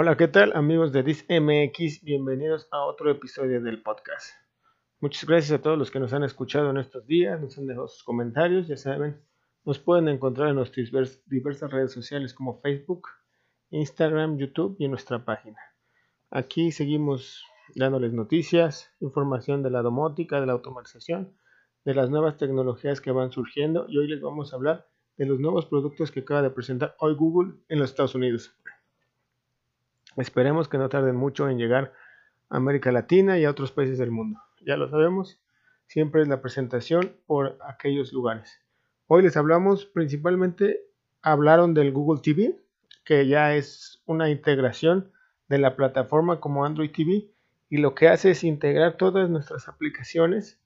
Hola, ¿qué tal amigos de DisMX? Bienvenidos a otro episodio del podcast. Muchas gracias a todos los que nos han escuchado en estos días, nos han dejado sus comentarios, ya saben, nos pueden encontrar en nuestras diversas redes sociales como Facebook, Instagram, YouTube y en nuestra página. Aquí seguimos dándoles noticias, información de la domótica, de la automatización, de las nuevas tecnologías que van surgiendo y hoy les vamos a hablar de los nuevos productos que acaba de presentar hoy Google en los Estados Unidos. Esperemos que no tarden mucho en llegar a América Latina y a otros países del mundo. Ya lo sabemos, siempre es la presentación por aquellos lugares. Hoy les hablamos principalmente, hablaron del Google TV, que ya es una integración de la plataforma como Android TV y lo que hace es integrar todas nuestras aplicaciones,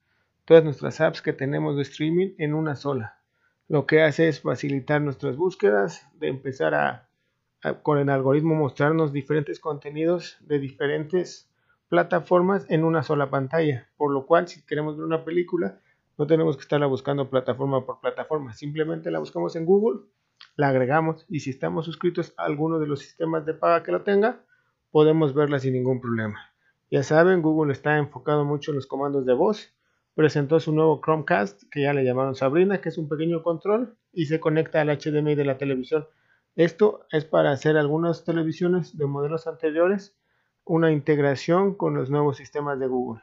todas nuestras apps que tenemos de streaming en una sola. Lo que hace es facilitar nuestras búsquedas, de empezar a con el algoritmo mostrarnos diferentes contenidos de diferentes plataformas en una sola pantalla. Por lo cual, si queremos ver una película, no tenemos que estarla buscando plataforma por plataforma. Simplemente la buscamos en Google, la agregamos y si estamos suscritos a alguno de los sistemas de paga que lo tenga, podemos verla sin ningún problema. Ya saben, Google está enfocado mucho en los comandos de voz. Presentó su nuevo Chromecast, que ya le llamaron Sabrina, que es un pequeño control y se conecta al HDMI de la televisión esto es para hacer algunas televisiones de modelos anteriores una integración con los nuevos sistemas de Google.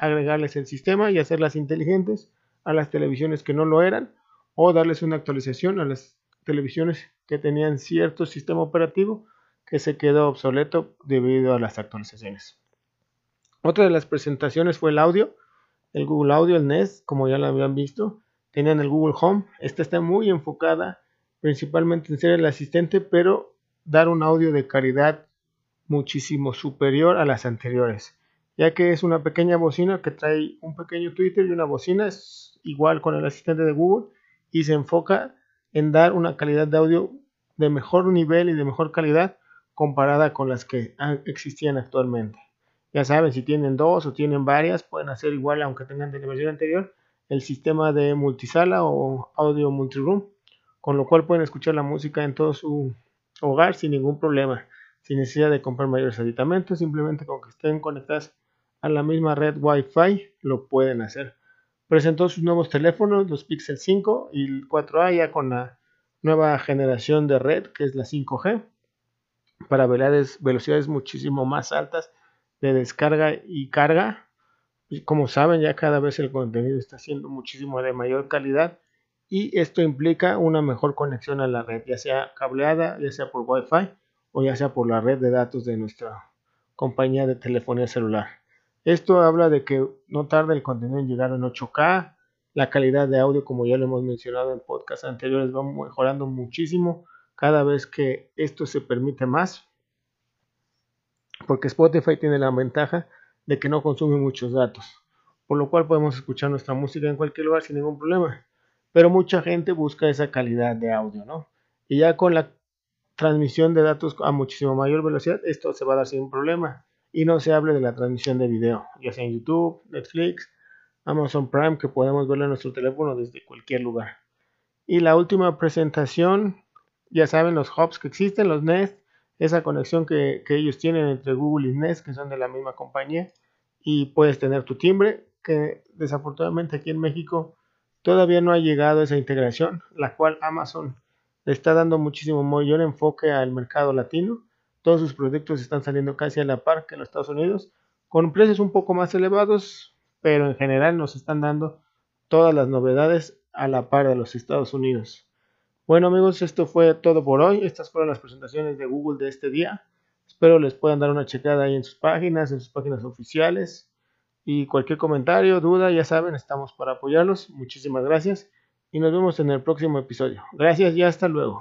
Agregarles el sistema y hacerlas inteligentes a las televisiones que no lo eran o darles una actualización a las televisiones que tenían cierto sistema operativo que se quedó obsoleto debido a las actualizaciones. Otra de las presentaciones fue el audio, el Google Audio, el Nest, como ya lo habían visto. Tenían el Google Home. Esta está muy enfocada principalmente en ser el asistente, pero dar un audio de calidad muchísimo superior a las anteriores, ya que es una pequeña bocina que trae un pequeño Twitter y una bocina, es igual con el asistente de Google y se enfoca en dar una calidad de audio de mejor nivel y de mejor calidad comparada con las que existían actualmente. Ya saben, si tienen dos o tienen varias, pueden hacer igual aunque tengan de la versión anterior el sistema de multisala o audio multiroom con lo cual pueden escuchar la música en todo su hogar sin ningún problema, sin necesidad de comprar mayores aditamentos, simplemente con que estén conectadas a la misma red Wi-Fi lo pueden hacer. Presentó sus nuevos teléfonos, los Pixel 5 y el 4A ya con la nueva generación de red que es la 5G para velocidades muchísimo más altas de descarga y carga. Como saben, ya cada vez el contenido está siendo muchísimo de mayor calidad y esto implica una mejor conexión a la red, ya sea cableada, ya sea por Wi-Fi o ya sea por la red de datos de nuestra compañía de telefonía celular. Esto habla de que no tarda el contenido en llegar en 8K, la calidad de audio, como ya lo hemos mencionado en podcasts anteriores, va mejorando muchísimo cada vez que esto se permite más, porque Spotify tiene la ventaja de que no consume muchos datos, por lo cual podemos escuchar nuestra música en cualquier lugar sin ningún problema pero mucha gente busca esa calidad de audio, ¿no? Y ya con la transmisión de datos a muchísimo mayor velocidad, esto se va a dar sin problema. Y no se hable de la transmisión de video, ya sea en YouTube, Netflix, Amazon Prime, que podemos verlo en nuestro teléfono desde cualquier lugar. Y la última presentación, ya saben los hubs que existen, los Nest, esa conexión que, que ellos tienen entre Google y Nest, que son de la misma compañía, y puedes tener tu timbre, que desafortunadamente aquí en México Todavía no ha llegado esa integración, la cual Amazon le está dando muchísimo mayor enfoque al mercado latino. Todos sus productos están saliendo casi a la par que en los Estados Unidos, con precios un poco más elevados, pero en general nos están dando todas las novedades a la par de los Estados Unidos. Bueno amigos, esto fue todo por hoy. Estas fueron las presentaciones de Google de este día. Espero les puedan dar una checada ahí en sus páginas, en sus páginas oficiales. Y cualquier comentario, duda, ya saben, estamos para apoyarlos. Muchísimas gracias y nos vemos en el próximo episodio. Gracias y hasta luego.